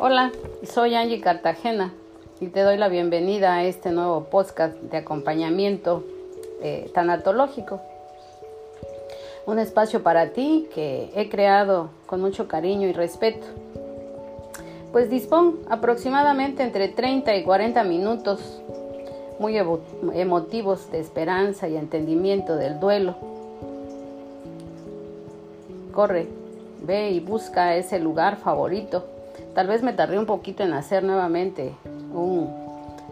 Hola, soy Angie Cartagena y te doy la bienvenida a este nuevo podcast de acompañamiento eh, tanatológico. Un espacio para ti que he creado con mucho cariño y respeto. Pues dispón aproximadamente entre 30 y 40 minutos muy emotivos de esperanza y entendimiento del duelo. Corre, ve y busca ese lugar favorito. Tal vez me tardé un poquito en hacer nuevamente un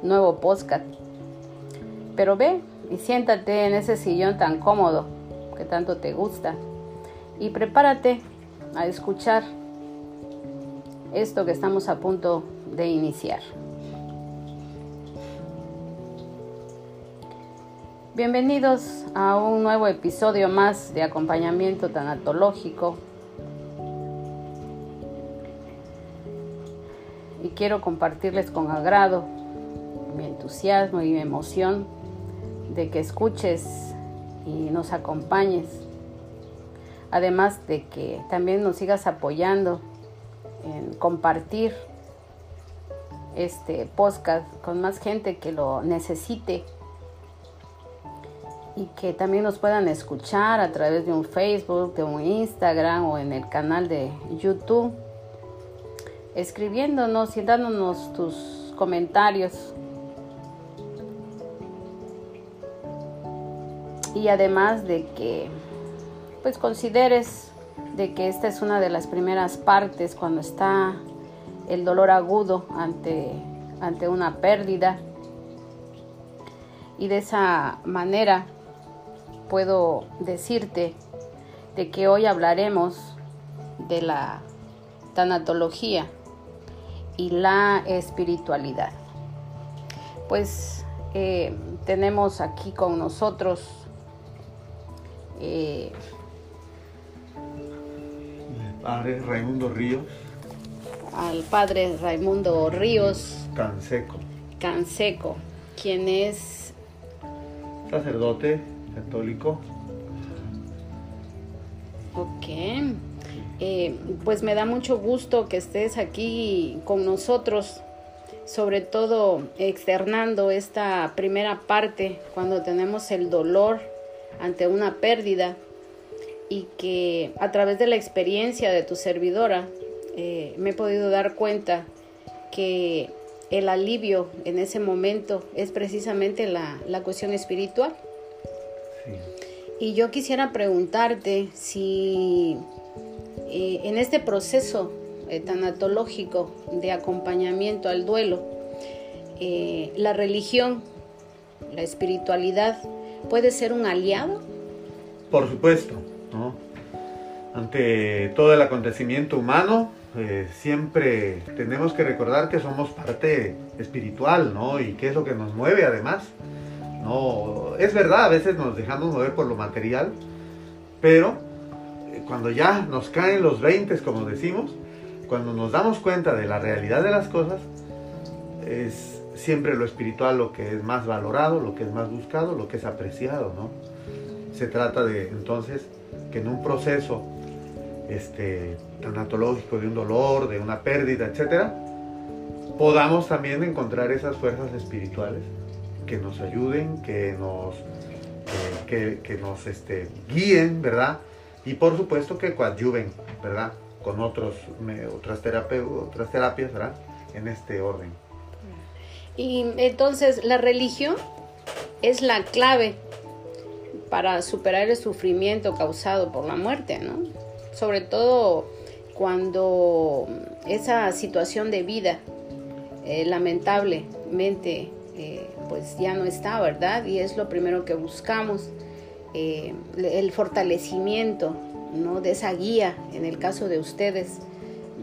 nuevo podcast. Pero ve y siéntate en ese sillón tan cómodo que tanto te gusta y prepárate a escuchar esto que estamos a punto de iniciar. Bienvenidos a un nuevo episodio más de acompañamiento tanatológico. Quiero compartirles con agrado mi entusiasmo y mi emoción de que escuches y nos acompañes. Además de que también nos sigas apoyando en compartir este podcast con más gente que lo necesite y que también nos puedan escuchar a través de un Facebook, de un Instagram o en el canal de YouTube, escribiéndonos y dándonos tus comentarios. Y además de que pues consideres de que esta es una de las primeras partes cuando está el dolor agudo ante, ante una pérdida. Y de esa manera puedo decirte de que hoy hablaremos de la tanatología y la espiritualidad. Pues eh, tenemos aquí con nosotros eh, el padre Raimundo Ríos. Al padre Raimundo Ríos. Canseco. Canseco, quien es sacerdote católico. Ok. Eh, pues me da mucho gusto que estés aquí con nosotros, sobre todo externando esta primera parte cuando tenemos el dolor ante una pérdida y que a través de la experiencia de tu servidora eh, me he podido dar cuenta que el alivio en ese momento es precisamente la, la cuestión espiritual. Y yo quisiera preguntarte si eh, en este proceso eh, tanatológico de acompañamiento al duelo, eh, la religión, la espiritualidad, puede ser un aliado? Por supuesto, ¿no? Ante todo el acontecimiento humano, siempre tenemos que recordar que somos parte espiritual, ¿no? Y qué es lo que nos mueve además. No, es verdad, a veces nos dejamos mover por lo material, pero eh, cuando ya nos caen los 20, como decimos, cuando nos damos cuenta de la realidad de las cosas, es siempre lo espiritual lo que es más valorado, lo que es más buscado, lo que es apreciado, ¿no? Se trata de entonces que en un proceso este, tanatológico de un dolor, de una pérdida, etcétera, podamos también encontrar esas fuerzas espirituales que nos ayuden, que nos, que, nos este, guíen, ¿verdad? Y por supuesto que coadyuven, ¿verdad? Con otros, otras, otras terapias, ¿verdad? En este orden. Y entonces la religión es la clave para superar el sufrimiento causado por la muerte, ¿no? Sobre todo cuando esa situación de vida eh, lamentablemente eh, pues ya no está, ¿verdad? Y es lo primero que buscamos, eh, el fortalecimiento ¿no? de esa guía, en el caso de ustedes,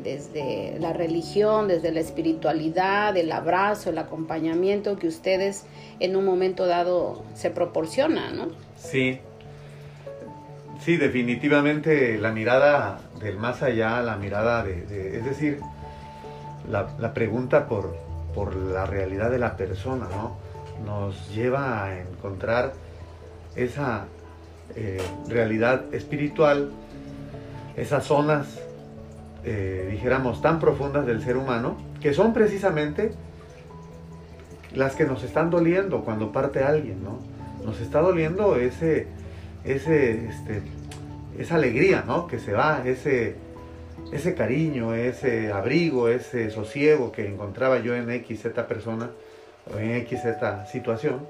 desde la religión, desde la espiritualidad, el abrazo, el acompañamiento que ustedes en un momento dado se proporcionan, ¿no? Sí, sí, definitivamente la mirada del más allá, la mirada de, es decir, la pregunta por, por la realidad de la persona, ¿no? Nos lleva a encontrar esa eh, realidad espiritual, esas zonas eh, dijéramos, tan profundas del ser humano, que son precisamente las que nos están doliendo cuando parte alguien, ¿no? Nos está doliendo ese, ese, este, esa alegría, ¿no? Que se va, ese, ese cariño, ese abrigo, ese sosiego que encontraba yo en XZ persona o en XZ situación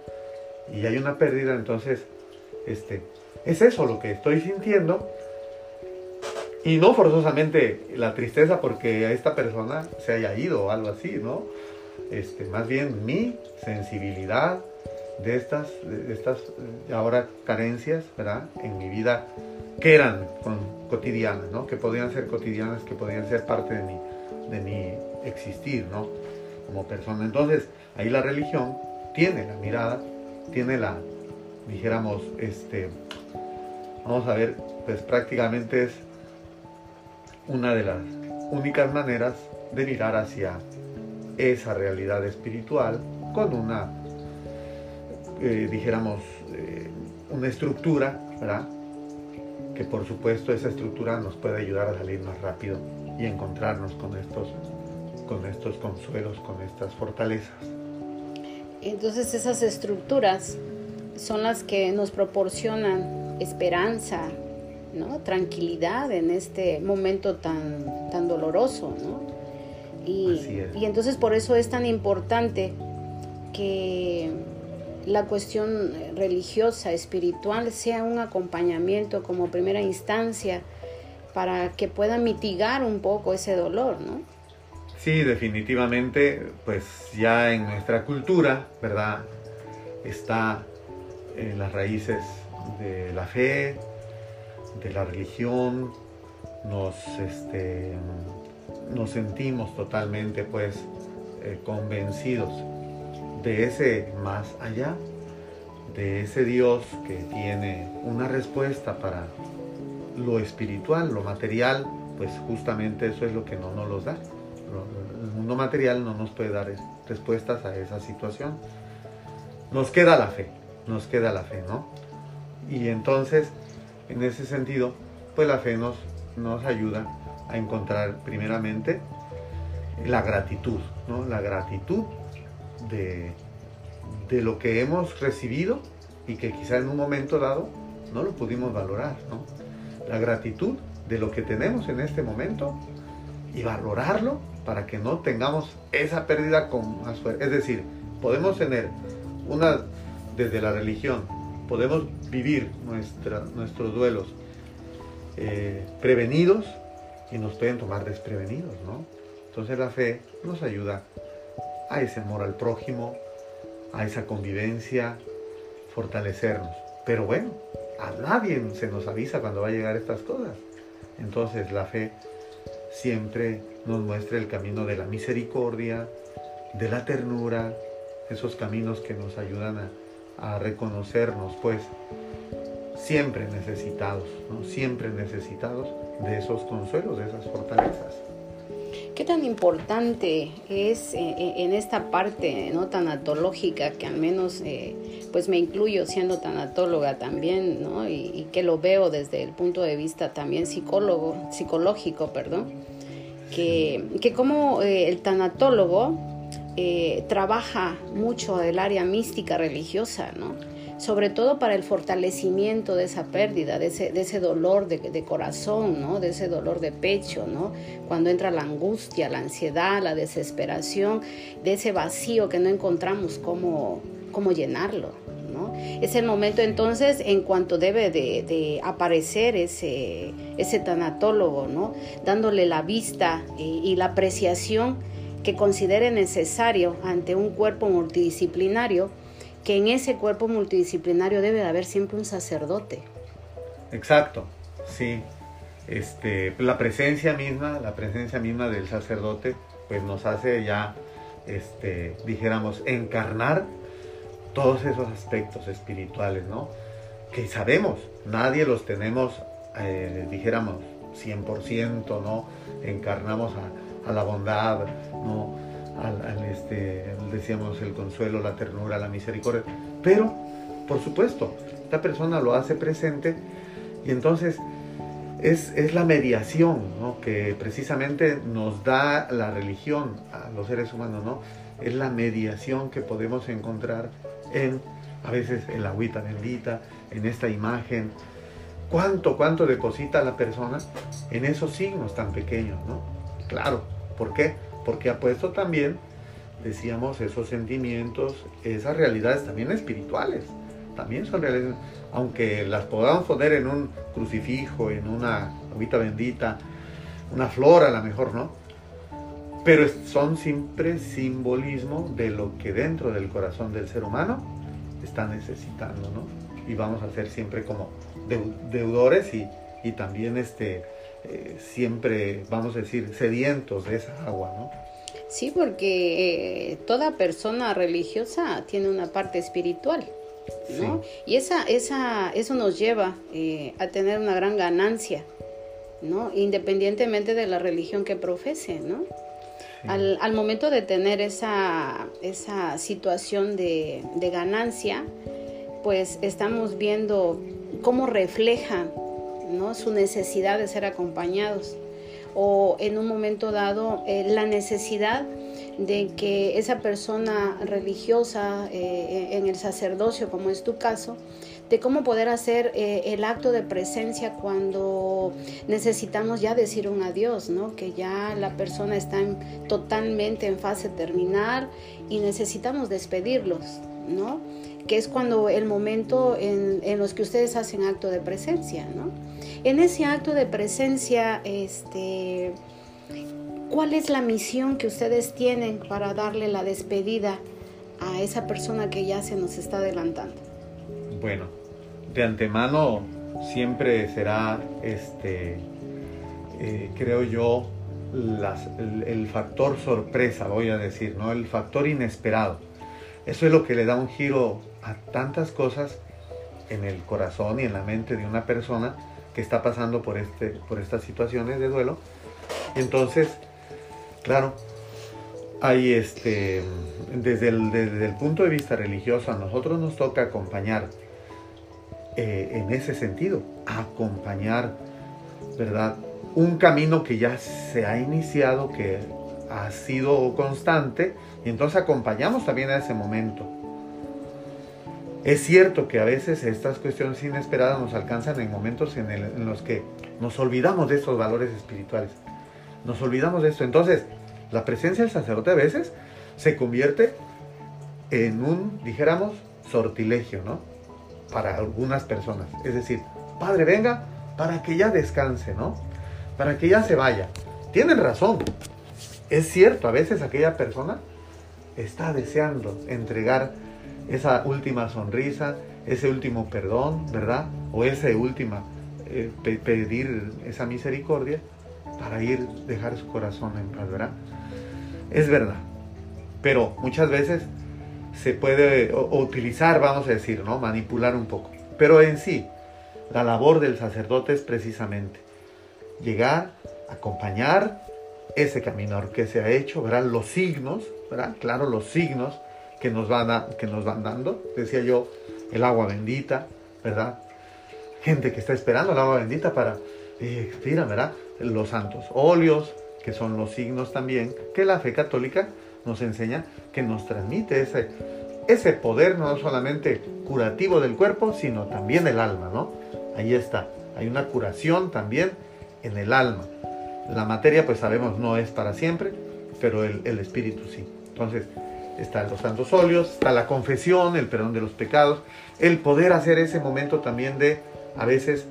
y hay una pérdida, entonces, este, es eso lo que estoy sintiendo y no forzosamente la tristeza porque esta persona se haya ido o algo así, ¿no? Este, más bien mi sensibilidad de estas, estas eh, ahora carencias, ¿verdad? En mi vida que eran cotidianas, ¿no? Que podían ser cotidianas, que podían ser parte de mi, de mi existir, ¿no? Como persona. Entonces, ahí la religión tiene la mirada, tiene la, dijéramos, este, vamos a ver, pues prácticamente es una de las únicas maneras de mirar hacia esa realidad espiritual con una, eh, dijéramos, eh, una estructura, ¿verdad? Que por supuesto esa estructura nos puede ayudar a salir más rápido y encontrarnos con estos, con estos consuelos, con estas fortalezas. Entonces esas estructuras son las que nos proporcionan esperanza, ¿no? tranquilidad en este momento tan, tan doloroso. ¿no? Y, y entonces por eso es tan importante que la cuestión religiosa, espiritual, sea un acompañamiento como primera instancia para que pueda mitigar un poco ese dolor, ¿no? Sí, definitivamente, pues ya en nuestra cultura, ¿verdad? Está en las raíces de la fe, de la religión, nos, este, nos sentimos totalmente pues eh, convencidos de ese más allá, de ese Dios que tiene una respuesta para lo espiritual, lo material, pues justamente eso es lo que no nos los da. El mundo material no nos puede dar respuestas a esa situación. Nos queda la fe, nos queda la fe, ¿no? Y entonces en ese sentido, pues la fe nos, nos ayuda a encontrar primeramente la gratitud, ¿no? La gratitud de, de lo que hemos recibido y que quizá en un momento dado no lo pudimos valorar, ¿no? La gratitud de lo que tenemos en este momento y valorarlo para que no tengamos esa pérdida con más. Es decir, podemos tener una, desde la religión, podemos vivir nuestros duelos eh, prevenidos y nos pueden tomar desprevenidos, ¿no? Entonces la fe nos ayuda a ese amor al prójimo, a esa convivencia, fortalecernos. Pero bueno, a nadie se nos avisa cuando va a llegar estas cosas. Entonces la fe siempre nos muestra el camino de la misericordia, de la ternura, esos caminos que nos ayudan a a reconocernos, pues, siempre necesitados, ¿no? siempre necesitados de esos consuelos, de esas fortalezas. ¿Qué tan importante es eh, eh, en esta parte no tanatológica que al menos eh, pues me incluyo siendo tanatóloga también, ¿no? Y, que lo veo desde el punto de vista también psicólogo, psicológico, perdón, que, que como el tanatólogo eh, trabaja mucho el área mística religiosa, ¿no? sobre todo para el fortalecimiento de esa pérdida, de ese, dolor de, corazón, ¿no? de ese dolor de pecho, ¿no? cuando entra la angustia, la ansiedad, la desesperación, de ese vacío que no encontramos cómo, cómo llenarlo. ¿no? Es el momento entonces en cuanto debe de, aparecer ese, ese tanatólogo, ¿no? dándole la vista y la apreciación que considere necesario ante un cuerpo multidisciplinario, que en ese cuerpo multidisciplinario debe de haber siempre un sacerdote. Exacto, sí. Este, la presencia misma, la presencia misma del sacerdote, pues nos hace ya, este, dijéramos, encarnar todos esos aspectos espirituales, ¿no? Que sabemos, nadie los tenemos, eh, dijéramos, 100%, ¿no? Encarnamos a, a la bondad, ¿no? Al, este, decíamos el consuelo, la ternura, la misericordia. Pero, por supuesto, esta persona lo hace presente y entonces es, es la mediación ¿no? que precisamente nos da la religión a los seres humanos, ¿no? Es la mediación que podemos encontrar en, a veces, en la agüita bendita, en esta imagen. ¿Cuánto, cuánto deposita la persona en esos signos tan pequeños, ¿no? Claro, ¿por qué? Porque ha puesto también, decíamos, esos sentimientos, esas realidades también espirituales. También son realidades aunque las podamos poner en un crucifijo, en una agüita bendita, una flor a lo mejor, ¿no? Pero son siempre simbolismo de lo que dentro del corazón del ser humano está necesitando, ¿no? Y vamos a ser siempre como deudores y, también este, eh, siempre, vamos a decir, sedientos de esa agua, ¿no? Sí, porque eh, toda persona religiosa tiene una parte espiritual. Y esa, esa, eso nos lleva eh, a tener una gran ganancia, ¿no? Independientemente de la religión que profese, ¿no? Al, al, momento de tener esa, esa situación de, de, ganancia, pues estamos viendo cómo refleja ¿no? su necesidad de ser acompañados o en un momento dado eh, la necesidad de que esa persona religiosa eh, en el sacerdocio, como es tu caso, de cómo poder hacer eh, el acto de presencia cuando necesitamos ya decir un adiós, ¿no? Que ya la persona está totalmente en fase terminal y necesitamos despedirlos, ¿no? Que es cuando el momento en, en los que ustedes hacen acto de presencia, ¿no? En ese acto de presencia, este ¿Cuál es la misión que ustedes tienen para darle la despedida a esa persona que ya se nos está adelantando? Bueno, de antemano siempre será, este, eh, creo yo, el, factor sorpresa, voy a decir, ¿no? El factor inesperado. Eso es lo que le da un giro a tantas cosas en el corazón y en la mente de una persona que está pasando por, este, por estas situaciones de duelo. Entonces, Claro, este, desde el, punto de vista religioso, a nosotros nos toca acompañar eh, en ese sentido, acompañar, ¿verdad? Un camino que ya se ha iniciado, que ha sido constante, y entonces acompañamos también a ese momento. Es cierto que a veces estas cuestiones inesperadas nos alcanzan en momentos en, los que nos olvidamos de estos valores espirituales nos olvidamos de esto. Entonces, la presencia del sacerdote a veces se convierte en un, dijéramos, sortilegio, ¿no? Para algunas personas. Es decir, Padre, venga para que ya descanse, ¿no? Para que ya se vaya. Tienen razón. Es cierto, a veces aquella persona está deseando entregar esa última sonrisa, ese último perdón, ¿verdad? O ese última eh, pedir esa misericordia para ir, dejar su corazón en paz, ¿verdad? Es verdad. Pero muchas veces se puede utilizar, vamos a decir, ¿no? Manipular un poco. Pero en sí, la labor del sacerdote es precisamente llegar, acompañar ese caminar que se ha hecho, ¿verdad? Los signos, ¿verdad? Claro, los signos que nos van, que nos van dando. Decía yo, el agua bendita, ¿verdad? Gente que está esperando el agua bendita para, eh, ¿verdad? los santos óleos, que son los signos también que la fe católica nos enseña, que nos transmite ese, ese poder no solamente curativo del cuerpo, sino también del alma, ¿no? Ahí está, hay una curación también en el alma. La materia, pues sabemos, no es para siempre, pero el, el espíritu sí. Entonces, están los santos óleos, está la confesión, el perdón de los pecados, el poder hacer ese momento también de, a veces,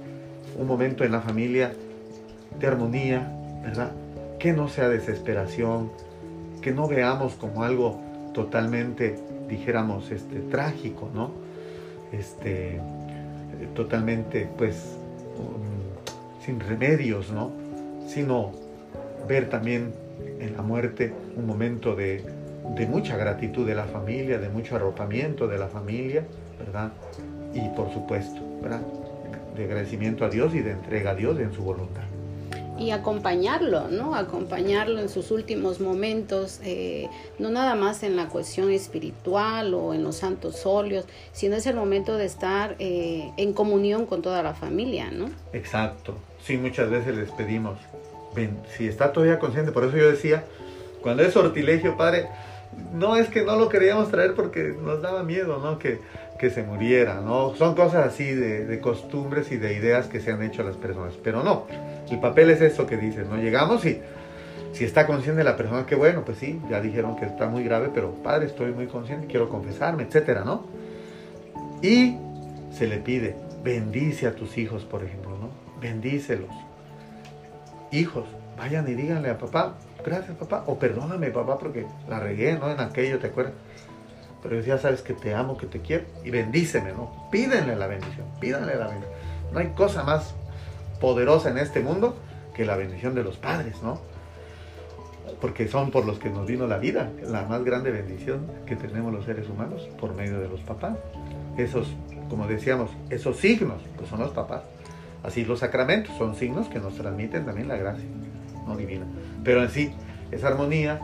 un momento en la familia de armonía, ¿verdad? Que no sea desesperación, que no veamos como algo totalmente, dijéramos, este, trágico, ¿no? Este, totalmente, pues, sin remedios, ¿no? Sino ver también en la muerte un momento de, de mucha gratitud de la familia, de mucho arropamiento de la familia, ¿verdad? Y por supuesto, ¿verdad? De agradecimiento a Dios y de entrega a Dios en su voluntad. y acompañarlo, ¿no? Acompañarlo en sus últimos momentos, eh, no nada más en la cuestión espiritual o en los santos óleos, sino es el momento de estar eh, en comunión con toda la familia, ¿no? Exacto. Sí, muchas veces les pedimos, ven, si está todavía consciente, por eso yo decía, cuando es sortilegio, padre, no es que no lo queríamos traer porque nos daba miedo, ¿no? Que, que se muriera, ¿no? Son cosas así de, de, costumbres y de ideas que se han hecho a las personas, pero no, el papel es eso que dices, ¿no? Llegamos y si está consciente la persona, que bueno, pues sí, ya dijeron que está muy grave, pero padre, estoy muy consciente, quiero confesarme, etcétera, ¿no? Y se le pide, bendice a tus hijos, por ejemplo, ¿no? Bendícelos. Hijos, vayan y díganle a papá, gracias papá, o perdóname papá porque la regué, ¿no? En aquello, ¿te acuerdas? Pero ya sabes que te amo, que te quiero y bendíceme, ¿no? Pídenle la bendición, pídanle la bendición. No hay cosa más poderosa en este mundo que la bendición de los padres, ¿no? Porque son por los que nos vino la vida, la más grande bendición que tenemos los seres humanos por medio de los papás. Esos, como decíamos, esos signos, pues son los papás. Así los sacramentos son signos que nos transmiten también la gracia, no divina. Pero en sí, esa armonía,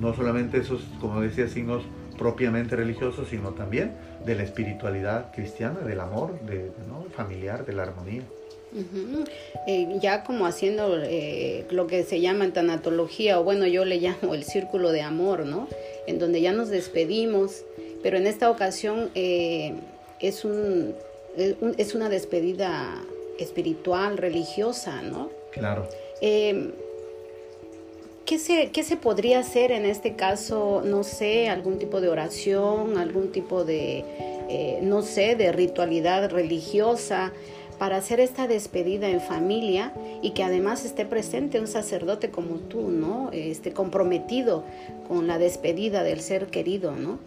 no solamente esos, como decía, signos propiamente religiosos, sino también de la espiritualidad cristiana, del amor de, ¿no? familiar, de la armonía. Uh -huh. eh, ya como haciendo eh, lo que se llama tanatología, o bueno, yo le llamo el círculo de amor, ¿no? En donde ya nos despedimos, pero en esta ocasión eh, es, un, es una despedida espiritual, religiosa, ¿no? Claro. Eh, ¿Qué se, ¿Qué se podría hacer en este caso? No sé, algún tipo de oración, algún tipo de, eh, no sé, de ritualidad religiosa para hacer esta despedida en familia y que además esté presente un sacerdote como tú, ¿no? Este, comprometido con la despedida del ser querido, ¿no?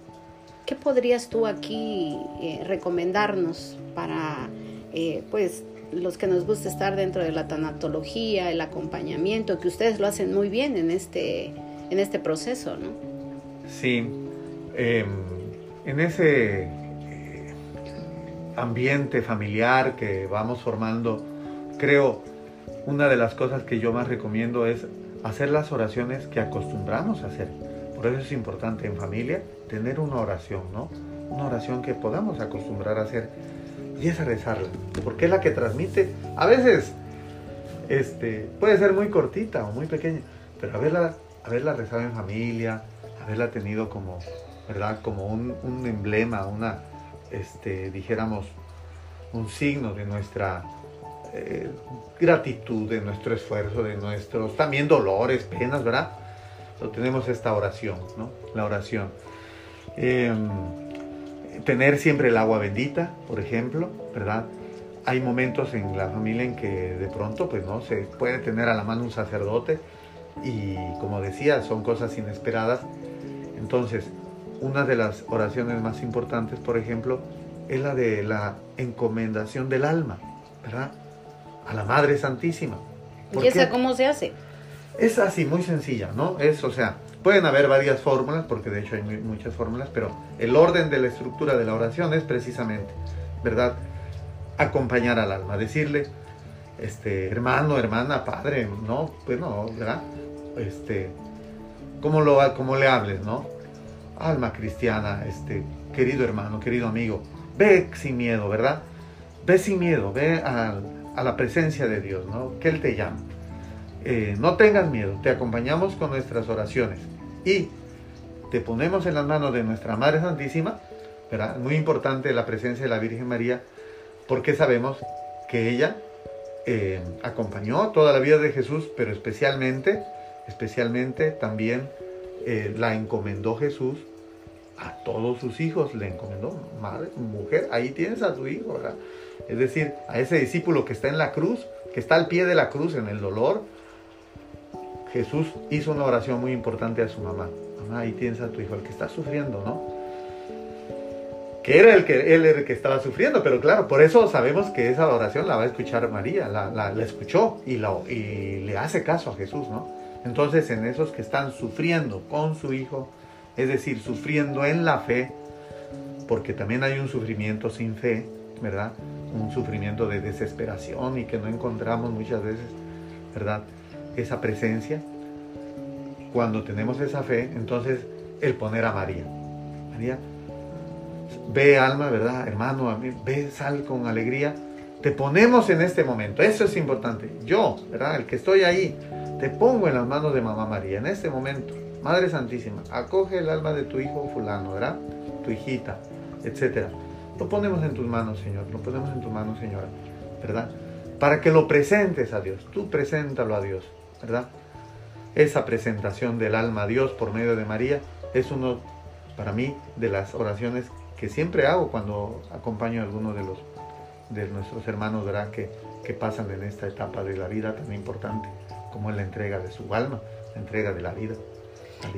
¿Qué podrías tú aquí eh, recomendarnos para, eh, pues, los que nos gusta estar dentro de la tanatología, el acompañamiento, que ustedes lo hacen muy bien en este, en este proceso, ¿no? Sí, eh, en ese eh, ambiente familiar que vamos formando, creo, una de las cosas que yo más recomiendo es hacer las oraciones que acostumbramos a hacer. Por eso es importante en familia tener una oración, ¿no? Una oración que podamos acostumbrar a hacer y es a rezarla, porque es la que transmite, a veces este, puede ser muy cortita o muy pequeña, pero haberla, haberla rezado en familia, haberla tenido como, ¿verdad? Como un, un emblema, una, este, dijéramos, un signo de nuestra eh, gratitud, de nuestro esfuerzo, de nuestros también dolores, penas, ¿verdad? Tenemos esta oración, ¿no? La oración. Eh, tener siempre el agua bendita, por ejemplo, ¿verdad? Hay momentos en la familia en que de pronto, pues no, se puede tener a la mano un sacerdote y como decía, son cosas inesperadas. Entonces, una de las oraciones más importantes, por ejemplo, es la de la encomendación del alma, ¿verdad? A la Madre Santísima. ¿Y esa cómo se hace? Es así, muy sencilla, ¿no? Es, o sea, Pueden haber varias fórmulas, porque de hecho hay muchas fórmulas, pero el orden de la estructura de la oración es precisamente, ¿verdad? Acompañar al alma, decirle, este, hermano, hermana, padre, no, pues no, ¿verdad? Este, ¿cómo, lo, cómo le hables, no? Alma cristiana, este, querido hermano, querido amigo, ve sin miedo, ¿verdad? Ve sin miedo, ve a, la presencia de Dios, ¿no? Que Él te llama. Eh, no tengas miedo, te acompañamos con nuestras oraciones y te ponemos en las manos de nuestra Madre Santísima, ¿verdad? Muy importante la presencia de la Virgen María, porque sabemos que ella eh, acompañó toda la vida de Jesús, pero especialmente, especialmente también eh, la encomendó Jesús a todos sus hijos, le encomendó, madre, mujer, ahí tienes a tu hijo, ¿verdad? Es decir, a ese discípulo que está en la cruz, que está al pie de la cruz en el dolor, Jesús hizo una oración muy importante a su mamá. Mamá, ahí tienes a tu hijo, el que está sufriendo, ¿no? Que era el que él era el que estaba sufriendo, pero claro, por eso sabemos que esa oración la va a escuchar María, la, la, escuchó y, y le hace caso a Jesús, ¿no? Entonces, en esos que están sufriendo con su hijo, es decir, sufriendo en la fe, porque también hay un sufrimiento sin fe, ¿verdad? Un sufrimiento de desesperación y que no encontramos muchas veces ¿verdad? Esa presencia. Cuando tenemos esa fe, entonces el poner a María. María, ve alma, ¿verdad? Hermano, ve sal con alegría. Te ponemos en este momento, eso es importante. Yo, ¿verdad? El que estoy ahí, te pongo en las manos de mamá María en este momento. Madre Santísima, acoge el alma de tu hijo fulano, ¿verdad? Tu hijita, etcétera. Lo ponemos en tus manos, Señor, lo ponemos en tus manos, Señora, ¿verdad? Para que lo presentes a Dios, tú preséntalo a Dios, ¿verdad? Esa presentación del alma a Dios por medio de María es uno, para mí, de las oraciones que siempre hago cuando acompaño a alguno de los de nuestros hermanos, ¿verdad? Que, que pasan en esta etapa de la vida tan importante como es la entrega de su alma, la entrega de la vida.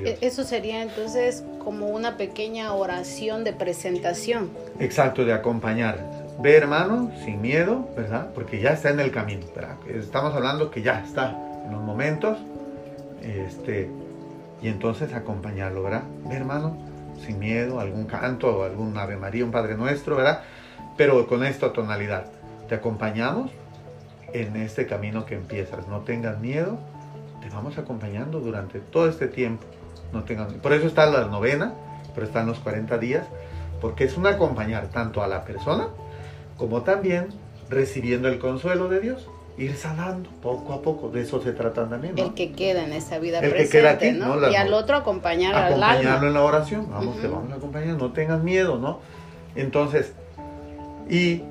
E, eso sería entonces como una pequeña oración de presentación. Exacto, de acompañar. Ve hermano, sin miedo, ¿verdad? Porque ya está en el camino, ¿verdad? Estamos hablando que ya está en los momentos, este, y entonces acompañarlo, ¿verdad? Ve hermano, sin miedo, algún canto, algún Ave María, un Padre Nuestro, ¿verdad? Pero con esta tonalidad. Te acompañamos en este camino que empiezas. No tengas miedo, te vamos acompañando durante todo este tiempo. No tengas, por eso está la novena, pero están los 40 días, porque es un acompañar tanto a la persona como también recibiendo el consuelo de Dios. Ir sanando poco a poco, de eso se trata también. El que queda en esa vida el presente, que queda aquí, ¿no? Y al otro acompañar Acompañarlo en la oración, vamos, te vamos a acompañar, no tengas miedo, ¿no? Entonces, y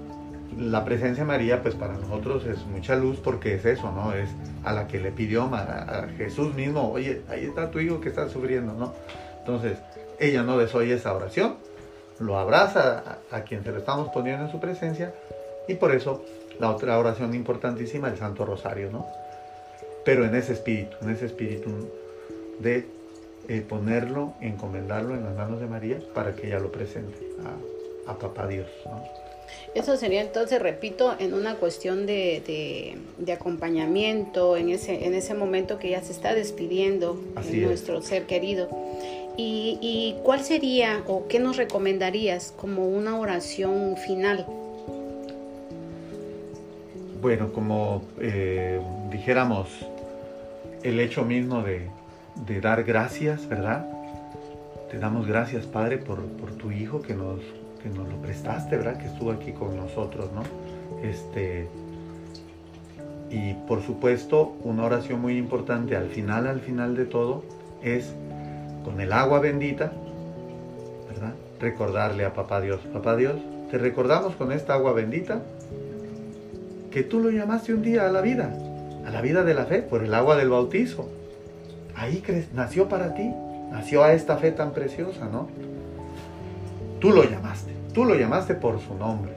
la presencia de María, pues para nosotros es mucha luz porque es eso, ¿no? Es a la que le pidió a Jesús mismo, oye, ahí está tu hijo que está sufriendo, ¿no? Entonces, ella no desoye esa oración, lo abraza a, quien se lo estamos poniendo en su presencia y por eso la otra oración importantísima, el Santo Rosario, ¿no? Pero en ese espíritu, en ese espíritu de eh, ponerlo, encomendarlo en las manos de María para que ella lo presente a, a Papá Dios, ¿no? Eso sería entonces, repito, en una cuestión de, de, acompañamiento, en ese, en ese momento que ya se está despidiendo de nuestro ser querido. Y, y, cuál sería o qué nos recomendarías como una oración final? Bueno, como eh, dijéramos, el hecho mismo de, dar gracias, ¿verdad? Te damos gracias, Padre, por, por tu Hijo que nos que nos lo prestaste, ¿verdad? Que estuvo aquí con nosotros, ¿no? Este, y por supuesto, una oración muy importante al final, al final de todo, es con el agua bendita, ¿verdad? Recordarle a Papá Dios, Papá Dios, te recordamos con esta agua bendita que tú lo llamaste un día a la vida, a la vida de la fe, por el agua del bautizo. Ahí nació para ti, nació a esta fe tan preciosa, ¿no? Tú lo llamaste, tú lo llamaste por su nombre.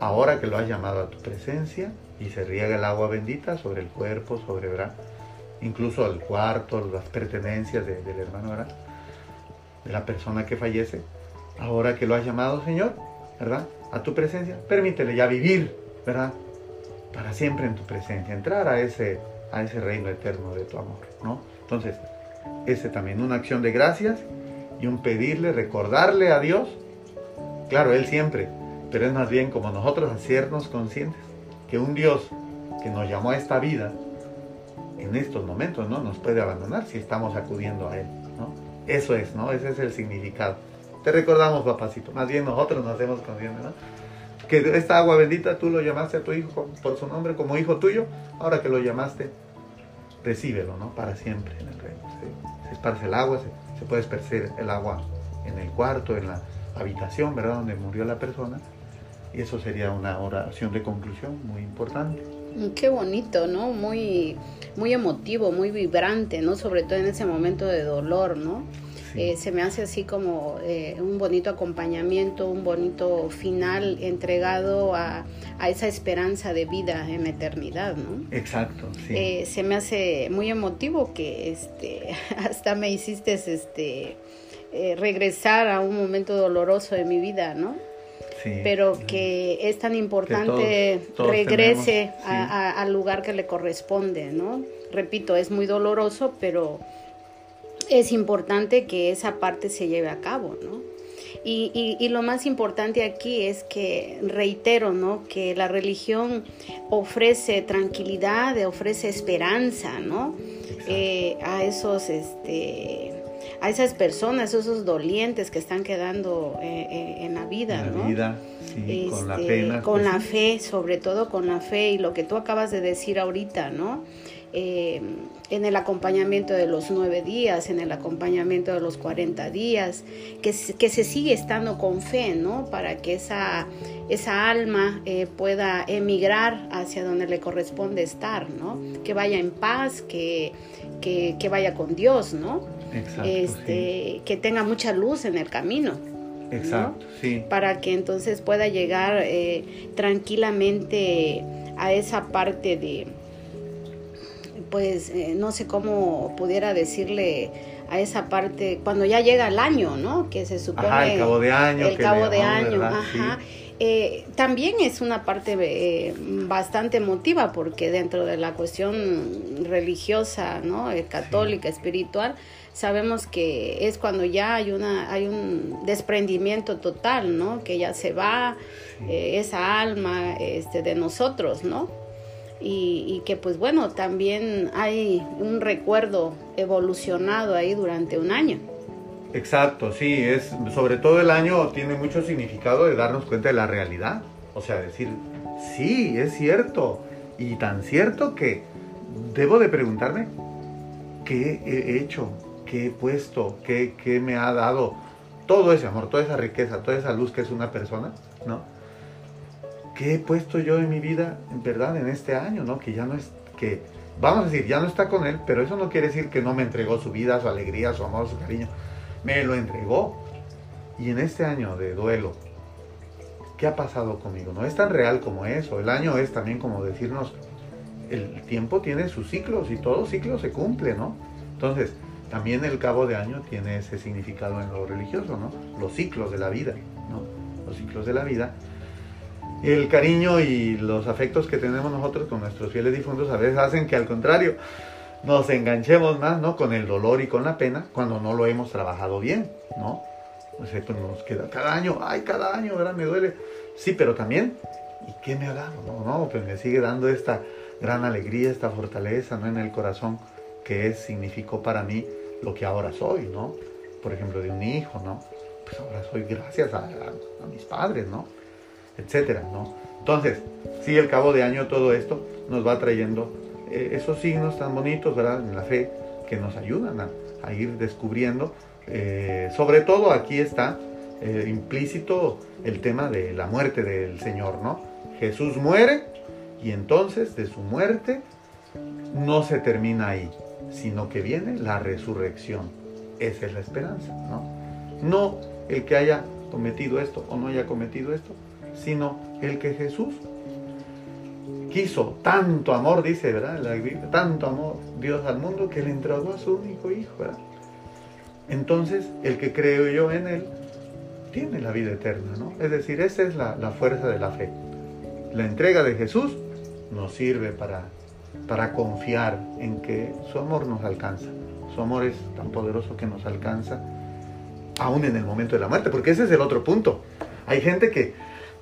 Ahora que lo has llamado a tu presencia y se riega el agua bendita sobre el cuerpo, sobre, ¿verdad? Incluso el cuarto, las pertenencias del hermano, ¿verdad? De la persona que fallece. Ahora que lo has llamado, Señor, ¿verdad? A tu presencia, permítele ya vivir, ¿verdad? Para siempre en tu presencia, entrar a ese, a ese reino eterno de tu amor, ¿no? Entonces, ese también, una acción de gracias y un pedirle, recordarle a Dios Claro, Él siempre, pero es más bien como nosotros hacernos conscientes que un Dios que nos llamó a esta vida en estos momentos no nos puede abandonar si estamos acudiendo a Él. ¿no? Eso es, ¿no? Ese es el significado. Te recordamos, papacito, más bien nosotros nos hacemos conscientes, ¿no? Que esta agua bendita tú lo llamaste a tu hijo por su nombre como hijo tuyo, ahora que lo llamaste, recíbelo, ¿no? Para siempre en el reino. Se, esparce el agua, se, se puede esparcer el agua en el cuarto, en la, habitación, ¿verdad? Donde murió la persona. Y eso sería una oración de conclusión muy importante. Mm, qué bonito, ¿no? Muy, muy emotivo, muy vibrante, ¿no? Sobre todo en ese momento de dolor, ¿no? Eh, se me hace así como eh, un bonito acompañamiento, un bonito final entregado a, a, esa esperanza de vida en la eternidad, ¿no? Exacto, sí. Eh, se me hace muy emotivo que este, hasta me hiciste este, regresar a un momento doloroso de mi vida, ¿no? Sí, Pero que es tan importante regrese al lugar que le corresponde, ¿no? Repito, es muy doloroso, pero es importante que esa parte se lleve a cabo, ¿no? Y, y, lo más importante aquí es que, reitero, ¿no? Que la religión ofrece tranquilidad, ofrece esperanza, ¿no? Eh, a esos, este, a esas personas, esos dolientes que están quedando eh, eh, en la vida, en la vida, sí, con la este, pena. Con pues la fe, sobre todo con la fe y lo que tú acabas de decir ahorita, ¿no? Eh, en el acompañamiento de los nueve días, en el acompañamiento de los cuarenta días, que, que se sigue estando con fe, ¿no? Para que esa, esa alma pueda emigrar hacia donde le corresponde estar, ¿no? Que vaya en paz, que, que, que vaya con Dios, ¿no? este, que tenga mucha luz en el camino. Exacto, sí. Para que entonces pueda llegar eh, tranquilamente a esa parte de, pues, eh, no sé cómo pudiera decirle a esa parte, cuando ya llega el año, ¿no? Que se supone... el cabo de año. El cabo de año, ajá. Eh, también es una parte eh, bastante emotiva porque dentro de la cuestión religiosa, ¿no? Eh, católica, espiritual, sabemos que es cuando ya hay una hay un desprendimiento total, ¿no? Que ya se va esa alma este, de nosotros, ¿no? Y, que pues bueno, también hay un recuerdo evolucionado ahí durante un año. Exacto, sí, es sobre todo el año tiene mucho significado de darnos cuenta de la realidad. O sea, decir, sí, es cierto. Y tan cierto que debo de preguntarme qué he hecho, qué he puesto, qué, qué me ha dado todo ese amor, toda esa riqueza, toda esa luz que es una persona, ¿no? ¿Qué he puesto yo en mi vida, en verdad, en este año, ¿no? Que ya no es, que, vamos a decir, ya no está con él, pero eso no quiere decir que no me entregó su vida, su alegría, su amor, su cariño me lo entregó. Y en este año de duelo, ¿qué ha pasado conmigo? No es tan real como eso. El año es también como decirnos, el tiempo tiene sus ciclos y todo ciclo se cumple, ¿no? Entonces, también el cabo de año tiene ese significado en lo religioso, ¿no? Los ciclos de la vida, ¿no? Los ciclos de la vida. El cariño y los afectos que tenemos nosotros con nuestros fieles difuntos a veces hacen que al contrario, nos enganchemos más, ¿no? Con el dolor y con la pena cuando no lo hemos trabajado bien, ¿no? O sea, pues nos queda cada año, ay, cada año, ¿verdad? Me duele. Sí, pero también, ¿y qué me ha dado? No, no, pues me sigue dando esta gran alegría, esta fortaleza, ¿no? En el corazón que es, significó para mí lo que ahora soy, ¿no? Por ejemplo, de un hijo, ¿no? Pues ahora soy gracias a, a mis padres, ¿no? Etcétera, ¿no? Entonces, sí, el cabo de año todo esto nos va trayendo eh, esos signos tan bonitos, ¿verdad? En la fe, que nos ayudan a, ir descubriendo. Eh, sobre todo aquí está eh, implícito el tema de la muerte del Señor, ¿no? Jesús muere y entonces de su muerte no se termina ahí, sino que viene la resurrección. Esa es la esperanza, ¿no? No el que haya cometido esto o no haya cometido esto, sino el que Jesús quiso tanto amor, dice, ¿verdad? La tanto amor Dios al mundo que le entregó a su único hijo, ¿verdad? Entonces, el que creo yo en él tiene la vida eterna, ¿no? Es decir, esa es la, fuerza de la fe. La entrega de Jesús nos sirve para, para confiar en que su amor nos alcanza. Su amor es tan poderoso que nos alcanza aún en el momento de la muerte, porque ese es el otro punto. Hay gente que,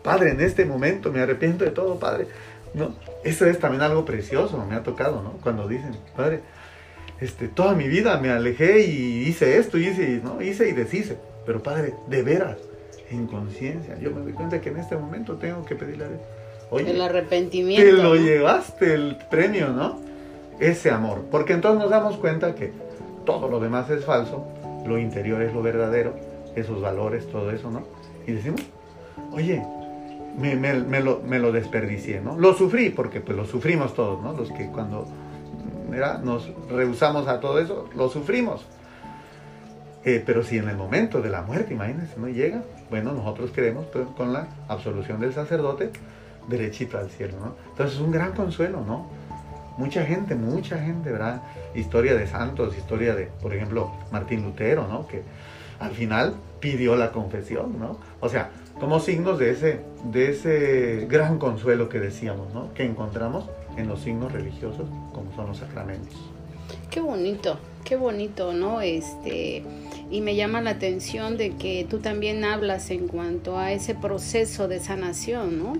Padre, en este momento me arrepiento de todo, Padre, ¿no? Eso es también algo precioso, me ha tocado, ¿no? Cuando dicen, padre, este, toda mi vida me alejé y hice esto, hice, ¿no? hice y deshice. Pero padre, de veras, en conciencia, yo me doy cuenta que en este momento tengo que pedirle a Dios, oye, el arrepentimiento. Que lo llevaste el premio, ¿no? Ese amor. Porque entonces nos damos cuenta que todo lo demás es falso, lo interior es lo verdadero, esos valores, todo eso, ¿no? Y decimos, oye, me, lo, me lo desperdicié, ¿no? Lo sufrí, porque pues lo sufrimos todos, ¿no? Los que cuando nos rehusamos a todo eso, lo sufrimos. Eh, pero si en el momento de la muerte, imagínense, no llega, bueno, nosotros queremos pues, con la absolución del sacerdote derechito al cielo, ¿no? Entonces es un gran consuelo, ¿no? Mucha gente, mucha gente, ¿verdad? Historia de santos, historia de, por ejemplo, Martín Lutero, ¿no? Que al final pidió la confesión, ¿no? O sea, como signos de ese, de ese gran consuelo que decíamos, ¿no? Que encontramos en los signos religiosos, como son los sacramentos. Qué bonito, qué bonito, ¿no? Este, y me llama la atención de que tú también hablas en cuanto a ese proceso de sanación, ¿no?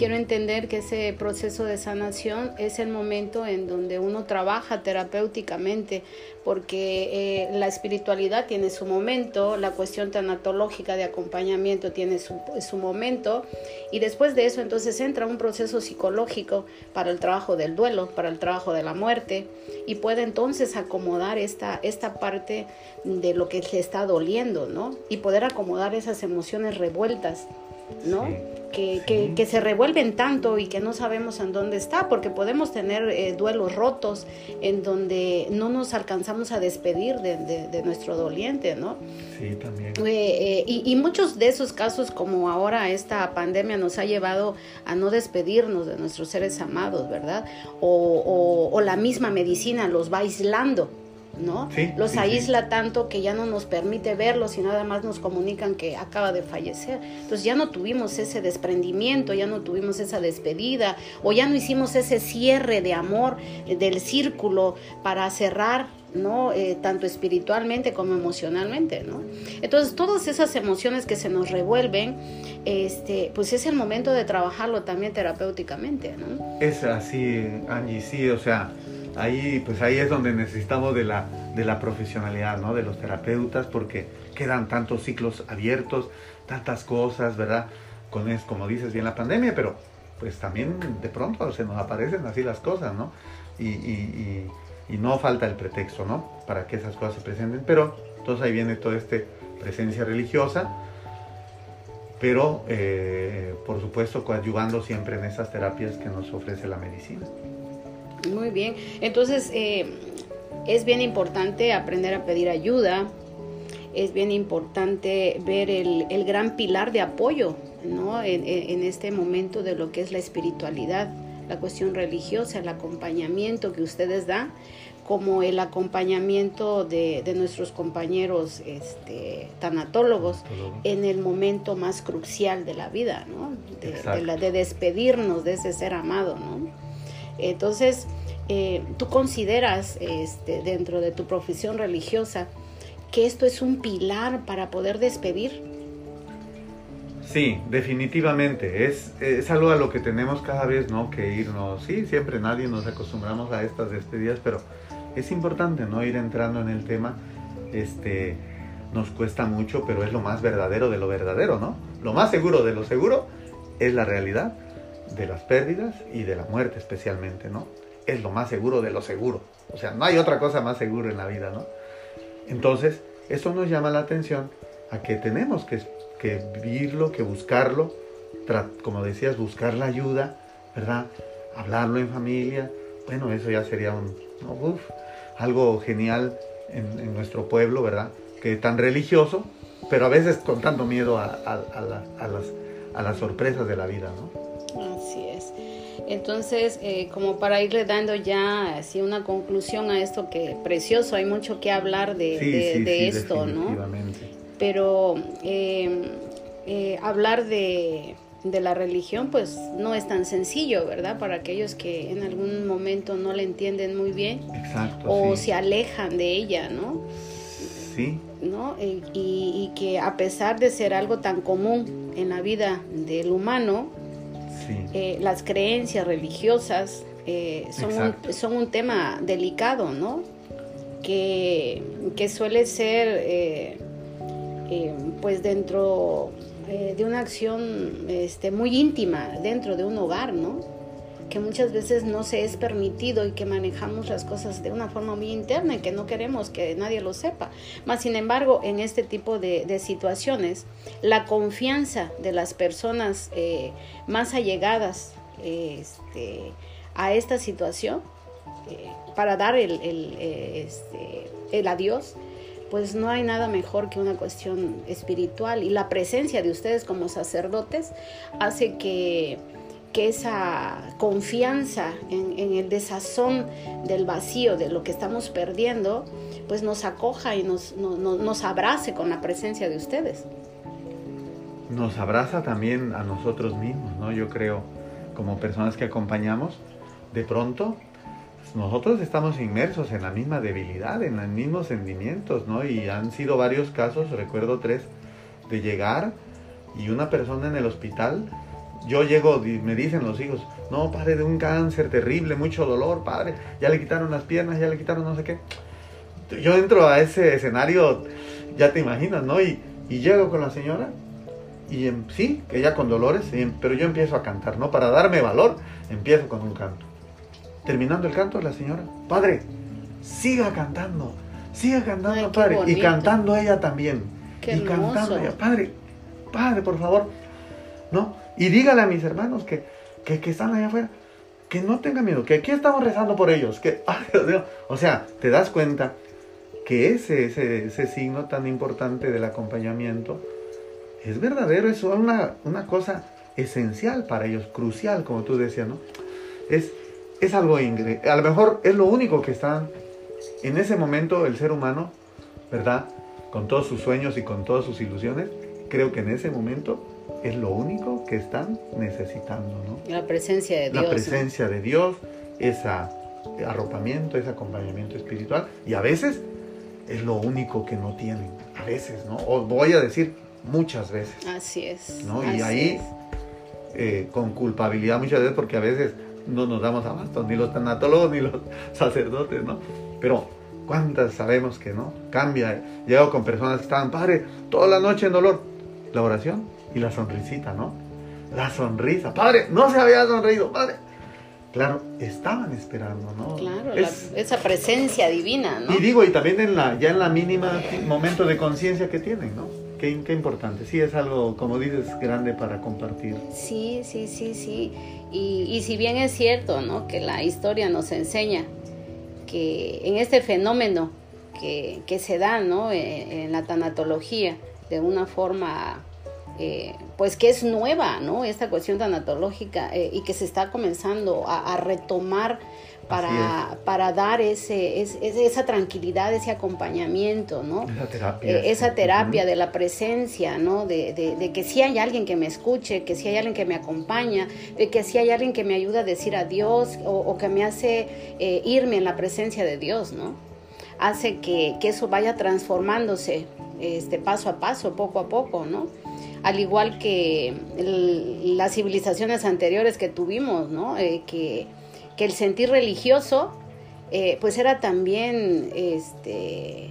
Quiero entender que ese proceso de sanación es el momento en donde uno trabaja terapéuticamente, porque eh, la espiritualidad tiene su momento, la cuestión tanatológica de acompañamiento tiene su, su momento, y después de eso entonces entra un proceso psicológico para el trabajo del duelo, para el trabajo de la muerte, y puede entonces acomodar esta, esta parte de lo que le está doliendo, ¿no? Y poder acomodar esas emociones revueltas, ¿no? Que, que, se revuelven tanto y que no sabemos en dónde está, porque podemos tener eh, duelos rotos en donde no nos alcanzamos a despedir de, de, nuestro doliente, ¿no? Sí, también. Eh, eh, y, y, muchos de esos casos, como ahora esta pandemia nos ha llevado a no despedirnos de nuestros seres amados, ¿verdad? O, o, o la misma medicina los va aislando ¿no? los aísla tanto que ya no nos permite verlos y nada más nos comunican que acaba de fallecer. Entonces ya no tuvimos ese desprendimiento, ya no tuvimos esa despedida o ya no hicimos ese cierre de amor eh, del círculo para cerrar ¿no? Eh, tanto espiritualmente como emocionalmente, ¿no? Entonces, todas esas emociones que se nos revuelven, este, pues es el momento de trabajarlo también terapéuticamente, ¿no? Es así, Angie, sí, o sea, ahí, pues ahí es donde necesitamos de la, de la profesionalidad, ¿no? De los terapeutas, porque quedan tantos ciclos abiertos, tantas cosas, ¿verdad? Con es, como dices bien la pandemia, pero pues también de pronto se nos aparecen así las cosas, ¿no? Y, no falta el pretexto, ¿no? Para que esas cosas se presenten, pero entonces ahí viene toda esta presencia religiosa, pero eh, por supuesto coadyuvando siempre en esas terapias que nos ofrece la medicina. Muy bien. Entonces, eh, es bien importante aprender a pedir ayuda. Es bien importante ver el, gran pilar de apoyo ¿no? En, este momento de lo que es la espiritualidad, la cuestión religiosa, el acompañamiento que ustedes dan, como el acompañamiento de, nuestros compañeros este, tanatólogos en el momento más crucial de la vida, ¿no? de, la, de despedirnos de ese ser amado. ¿no? Entonces, eh, tú consideras este, dentro de tu profesión religiosa que esto es un pilar para poder despedir. Sí, definitivamente. Es, es algo a lo que tenemos cada vez, ¿no? Que irnos. Sí, siempre nadie nos acostumbramos a estas despedidas, pero es importante, ¿no? Ir entrando en el tema. Este, nos cuesta mucho, pero es lo más verdadero de lo verdadero, ¿no? Lo más seguro de lo seguro es la realidad de las pérdidas y de la muerte especialmente, ¿no? Es lo más seguro de lo seguro. O sea, no hay otra cosa más segura en la vida, ¿no? Entonces, eso nos llama la atención a que tenemos que, que vivirlo, que buscarlo, como decías, buscar la ayuda, ¿verdad? Hablarlo en familia. Bueno, eso ya sería un, algo genial en, nuestro pueblo, ¿verdad? Que tan religioso, pero a veces con tanto miedo a, las, a las sorpresas de la vida, ¿no? Así es. Entonces, eh, como para irle dando ya así una conclusión a esto que precioso, hay mucho que hablar de, esto, ¿no? Pero em, eh, hablar de, la religión, pues no es tan sencillo, ¿verdad? Para aquellos que en algún momento no la entienden muy bien o se alejan de ella, ¿no? Sí. ¿no? Y, y, que a pesar de ser algo tan común en la vida del humano, eh, las creencias religiosas eh, son, un, son, un, tema delicado, ¿no? Que, que suele ser, eh, pues, dentro de una acción este, muy íntima, dentro de un hogar, ¿no? Que muchas veces no se es permitido y que manejamos las cosas de una forma muy interna y que no queremos que nadie lo sepa. Más sin embargo, en este tipo de, situaciones, la confianza de las personas eh, más allegadas este, a esta situación eh, para dar el, el, este, el adiós, pues no hay nada mejor que una cuestión espiritual y la presencia de ustedes como sacerdotes hace que que esa confianza en, el desazón del vacío, de lo que estamos perdiendo, pues nos acoja y nos, nos abrace con la presencia de ustedes. Nos abraza también a nosotros mismos, ¿no? Yo creo, como personas que acompañamos, de pronto nosotros estamos inmersos en la misma debilidad, en los mismos sentimientos, ¿no? Y han sido varios casos, recuerdo tres, de llegar y una persona en el hospital, yo llego y me dicen los hijos, no, padre, de un cáncer terrible, mucho dolor, padre, ya le quitaron las piernas, ya le quitaron no sé qué. Yo entro a ese escenario, ya te imaginas, ¿no? Y, y llego con la señora y em, sí, ella con dolores, pero yo empiezo a cantar, ¿no? Para darme valor, empiezo con un canto. Terminando el canto, la señora, padre, siga cantando, siga cantando, padre. Y cantando ella también. y cantando ella, padre, padre, por favor, ¿no? Y dígale a mis hermanos que, que, están allá afuera, que no tengan miedo, que aquí estamos rezando por ellos, que. O sea, te das cuenta que ese, ese, ese signo tan importante del acompañamiento es verdadero, es una, una cosa esencial para ellos, crucial, como tú decías, ¿no? Es, es algo ingre. A lo mejor es lo único que están en ese momento el ser humano, ¿verdad? Con todos sus sueños y con todas sus ilusiones, creo que en ese momento es lo único que están necesitando, ¿no? La presencia de Dios. La presencia de Dios, ese arropamiento, ese acompañamiento espiritual. Y a veces es lo único que no tienen. A veces, ¿no? O voy a decir muchas veces. Así es. ¿no? y ahí, eh, con culpabilidad muchas veces, porque a veces no nos damos abasto, ni los tanatólogos ni los sacerdotes, ¿no? Pero, ¿cuántas sabemos que no? Cambia. Llego con personas que estaban, padre, toda la noche en dolor. La oración y la sonrisita, ¿no? La sonrisa. Padre, no se había sonreído, padre. Claro, estaban esperando, ¿no? Claro, esa presencia divina, ¿no? Y digo, y también en la, ya en la mínima momento de conciencia que tienen, ¿no? Qué, qué, importante. Sí, es algo, como dices, grande para compartir. Sí, sí, sí, sí. Y, y si bien es cierto, ¿no? Que la historia nos enseña que en este fenómeno que, que se da, ¿no? En, en la tanatología, de una forma eh, pues que es nueva, ¿no? Esta cuestión tanatológica eh, y que se está comenzando a, retomar para, para dar ese, esa tranquilidad, ese acompañamiento, ¿no? Esa terapia. Eh, esa terapia de la presencia, ¿no? De, de, que si hay alguien que me escuche, que si hay alguien que me acompaña, de que si hay alguien que me ayuda a decir adiós o, o que me hace irme en la presencia de Dios, ¿no? Hace que, que eso vaya transformándose este, paso a paso, poco a poco, ¿no? Al igual que las civilizaciones anteriores que tuvimos, ¿no? Eh, que, el sentir religioso, eh, pues era también este,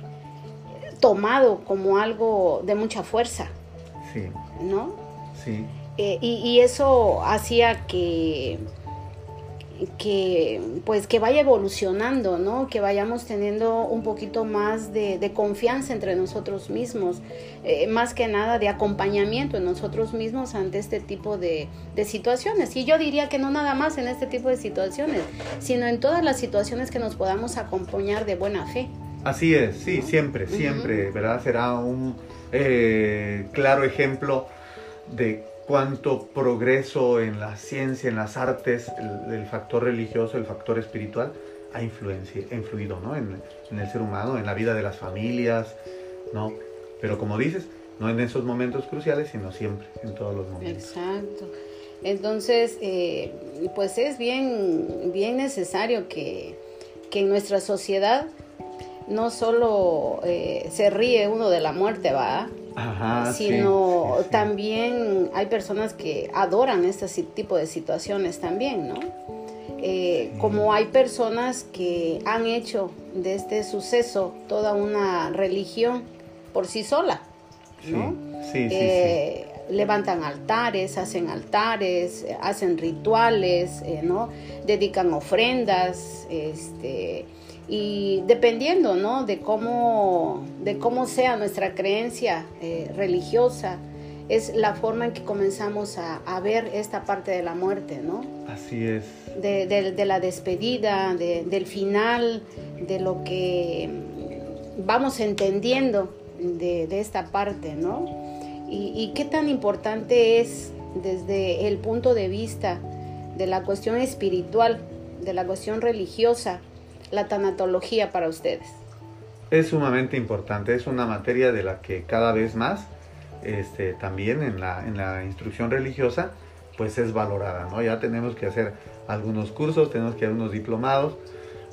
tomado como algo de mucha fuerza. Sí. ¿No? Sí. Eh, y, eso hacía que que pues que vaya evolucionando, ¿no? Que vayamos teniendo un poquito más de, confianza entre nosotros mismos, eh, más que nada de acompañamiento en nosotros mismos ante este tipo de, situaciones. Y yo diría que no nada más en este tipo de situaciones, sino en todas las situaciones que nos podamos acompañar de buena fe. Así es, sí, siempre, siempre, ¿verdad? Será un eh, claro ejemplo de cuánto progreso en la ciencia, en las artes, el, factor religioso, el factor espiritual ha influido ¿no? en, el ser humano, en la vida de las familias, ¿no? Pero como dices, no en esos momentos cruciales, sino siempre, en todos los momentos. Exacto. Entonces, eh, pues es bien, bien necesario que, que en nuestra sociedad no solo eh, se ríe uno de la muerte, va, sino también hay personas que adoran este tipo de situaciones también, ¿no? Eh, como hay personas que han hecho de este suceso toda una religión por sí sola, ¿no? Eh, levantan altares, hacen altares, hacen rituales, ¿no? Dedican ofrendas, este y dependiendo ¿no? de, cómo, de cómo sea nuestra creencia eh, religiosa, es la forma en que comenzamos a, ver esta parte de la muerte, ¿no? Así es. De, la despedida, del final, de lo que vamos entendiendo de, esta parte, ¿no? Y, y qué tan importante es desde el punto de vista de la cuestión espiritual, de la cuestión religiosa, la tanatología para ustedes? Es sumamente importante, es una materia de la que cada vez más, este, también en la, en la instrucción religiosa, pues es valorada, ¿no? Ya tenemos que hacer algunos cursos, tenemos que hacer unos diplomados,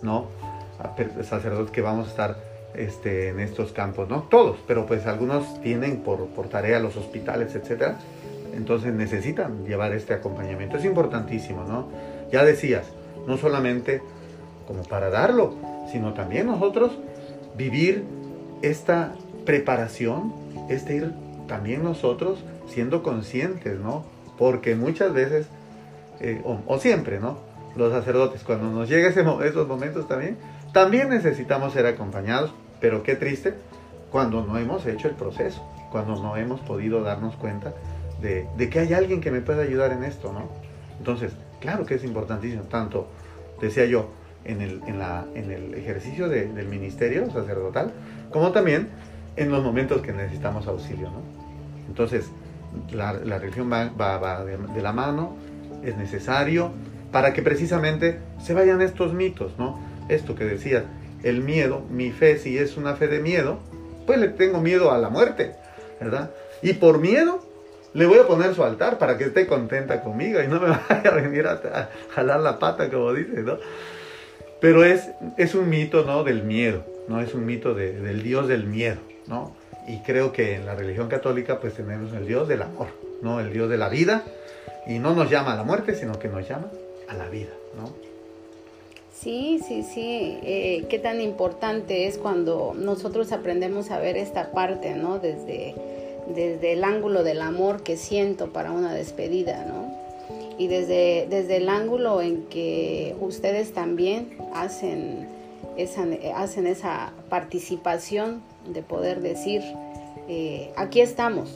¿no? Sacerdotes que vamos a estar este, en estos campos, ¿no? Todos, pero pues algunos tienen por, por tarea los hospitales, etcétera. Entonces necesitan llevar este acompañamiento. Es importantísimo, ¿no? Ya decías, no solamente como para darlo, sino también nosotros vivir esta preparación, este ir también nosotros siendo conscientes, ¿no? Porque muchas veces, eh, o, siempre, ¿no? Los sacerdotes, cuando nos llega ese, esos momentos también, también necesitamos ser acompañados, pero qué triste cuando no hemos hecho el proceso, cuando no hemos podido darnos cuenta de, que hay alguien que me pueda ayudar en esto, ¿no? Entonces, claro que es importantísimo, tanto, decía yo, en el, en la, en el ejercicio del ministerio sacerdotal, como también en los momentos que necesitamos auxilio, ¿no? Entonces, la, religión va, de, la mano, es necesario para que precisamente se vayan estos mitos, ¿no? Esto que decía, el miedo, mi fe, si es una fe de miedo, pues le tengo miedo a la muerte, ¿verdad? Y por miedo le voy a poner su altar para que esté contenta conmigo y no me vaya a venir a, jalar la pata, como dice, ¿no? Pero es, es un mito, ¿no? Del miedo, ¿no? Es un mito del Dios del miedo, ¿no? Y creo que en la religión católica pues tenemos el Dios del amor, ¿no? El Dios de la vida. Y no nos llama a la muerte, sino que nos llama a la vida, ¿no? Sí, sí, sí. Eh, qué tan importante es cuando nosotros aprendemos a ver esta parte, ¿no? Desde, desde el ángulo del amor que siento para una despedida, ¿no? Y desde, desde el ángulo en que ustedes también hacen esa, hacen esa participación de poder decir, eh, aquí estamos,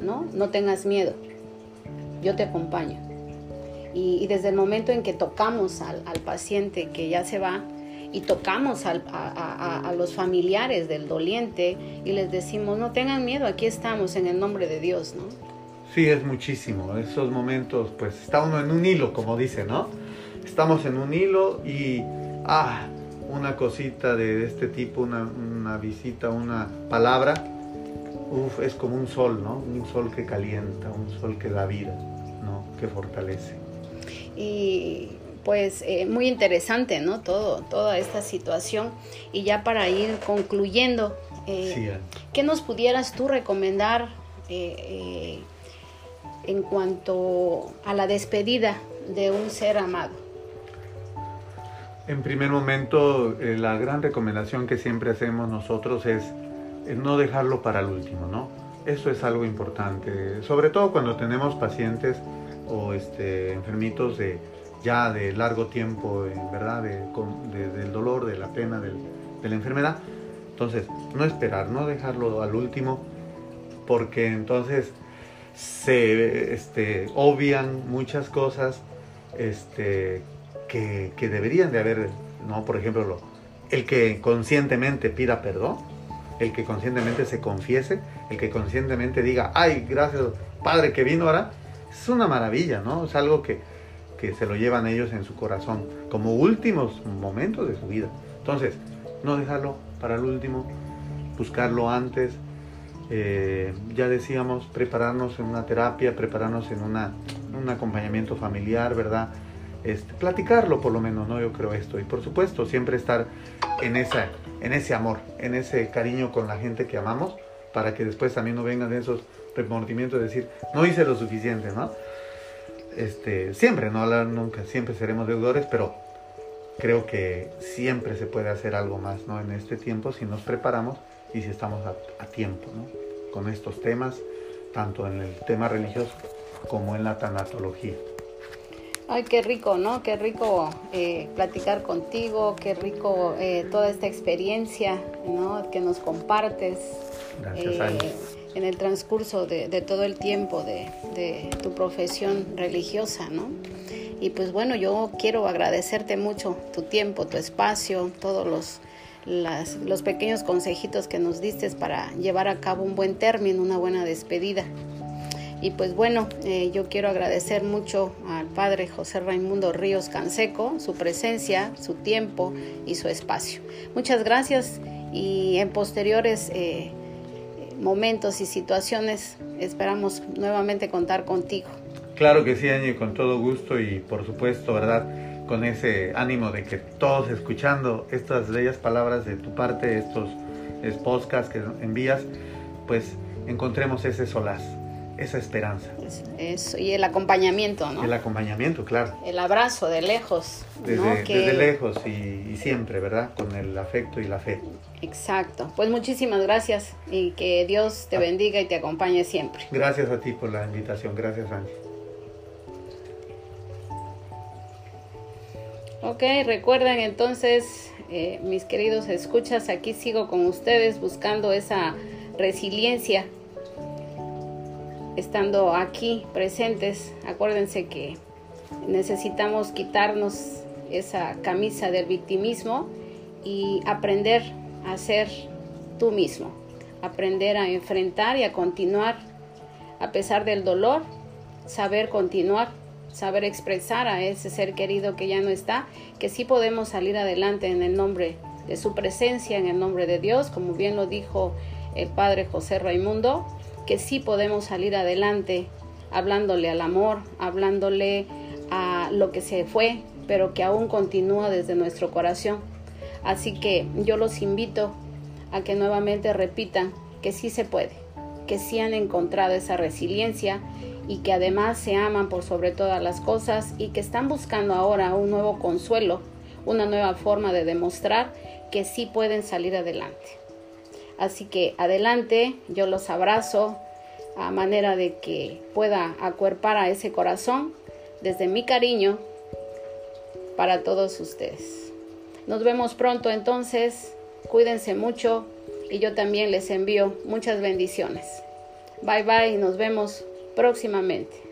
¿no? No tengas miedo, yo te acompaño. Y, desde el momento en que tocamos al, paciente que ya se va y tocamos a, los familiares del doliente y les decimos, no tengan miedo, aquí estamos en el nombre de Dios, ¿no? Sí, es muchísimo. Esos momentos, pues está uno en un hilo, como dice, ¿no? Estamos en un hilo y, ah, una cosita de este tipo, una, visita, una palabra, uf, es como un sol, ¿no? Un sol que calienta, un sol que da vida, ¿no? Que fortalece. Y pues eh, muy interesante, ¿no? Todo, toda esta situación. Y ya para ir concluyendo, eh, ¿qué nos pudieras tú recomendar eh, en cuanto a la despedida de un ser amado? En primer momento, eh, la gran recomendación que siempre hacemos nosotros es no dejarlo para el último, ¿no? Eso es algo importante, sobre todo cuando tenemos pacientes o este, enfermitos de ya de largo tiempo, verdad, del dolor, de la pena, de la enfermedad. Entonces, no esperar, no dejarlo al último, porque entonces se este, obvian muchas cosas este, que, deberían de haber, ¿no? Por ejemplo, el que conscientemente pida perdón, el que conscientemente se confiese, el que conscientemente diga, ay, gracias Padre que vino ahora, es una maravilla, ¿no? Es algo que, que se lo llevan ellos en su corazón, como últimos momentos de su vida. Entonces, no dejarlo para el último, buscarlo antes. Eh, ya decíamos, prepararnos en una terapia, prepararnos en una, un acompañamiento familiar, ¿verdad? Este, platicarlo por lo menos, ¿no? Yo creo esto. Y por supuesto, siempre estar en, esa, en ese amor, en ese cariño con la gente que amamos, para que después también no vengan esos remordimientos de decir, no hice lo suficiente, ¿no? Este, siempre, no hablar nunca, siempre seremos deudores, pero creo que siempre se puede hacer algo más, ¿no? En este tiempo, si nos preparamos y si estamos a tiempo, ¿no? Con estos temas, tanto en el tema religioso como en la tanatología. Ay, qué rico, ¿no? Qué rico eh, platicar contigo, qué rico eh, toda esta experiencia, ¿no? Que nos compartes eh, en el transcurso de, todo el tiempo de, tu profesión religiosa, ¿no? Y pues bueno, yo quiero agradecerte mucho tu tiempo, tu espacio, todos los, los pequeños consejitos que nos diste para llevar a cabo un buen término, una buena despedida. Y pues bueno, eh, yo quiero agradecer mucho al padre José Raimundo Ríos Canseco, su presencia, su tiempo y su espacio. Muchas gracias y en posteriores eh, momentos y situaciones esperamos nuevamente contar contigo. Claro que sí, Año, con todo gusto y por supuesto, ¿verdad? Con ese ánimo de que todos escuchando estas bellas palabras de tu parte, estos podcasts que envías, pues encontremos ese solaz, esa esperanza. Eso, y el acompañamiento, ¿no? El acompañamiento, claro. El abrazo de lejos. Desde, lejos y, siempre, ¿verdad? Con el afecto y la fe. Exacto. Pues muchísimas gracias y que Dios te ah. bendiga y te acompañe siempre. Gracias a ti por la invitación. Gracias, Ángel. Ok, recuerden entonces, eh, mis queridos escuchas, aquí sigo con ustedes buscando esa resiliencia estando aquí presentes, acuérdense que necesitamos quitarnos esa camisa del victimismo y aprender a ser tú mismo, aprender a enfrentar y a continuar a pesar del dolor, saber continuar, saber expresar a ese ser querido que ya no está, que sí podemos salir adelante en el nombre de su presencia, en el nombre de Dios, como bien lo dijo el Padre José Raimundo, que sí podemos salir adelante hablándole al amor, hablándole a lo que se fue, pero que aún continúa desde nuestro corazón. Así que yo los invito a que nuevamente repitan que sí se puede, que sí han encontrado esa resiliencia y que además se aman por sobre todas las cosas y que están buscando ahora un nuevo consuelo, una nueva forma de demostrar que sí pueden salir adelante. Así que adelante, yo los abrazo a manera de que pueda acuerpar a ese corazón desde mi cariño para todos ustedes. Nos vemos pronto entonces, cuídense mucho y yo también les envío muchas bendiciones. Bye bye nos vemos próximamente.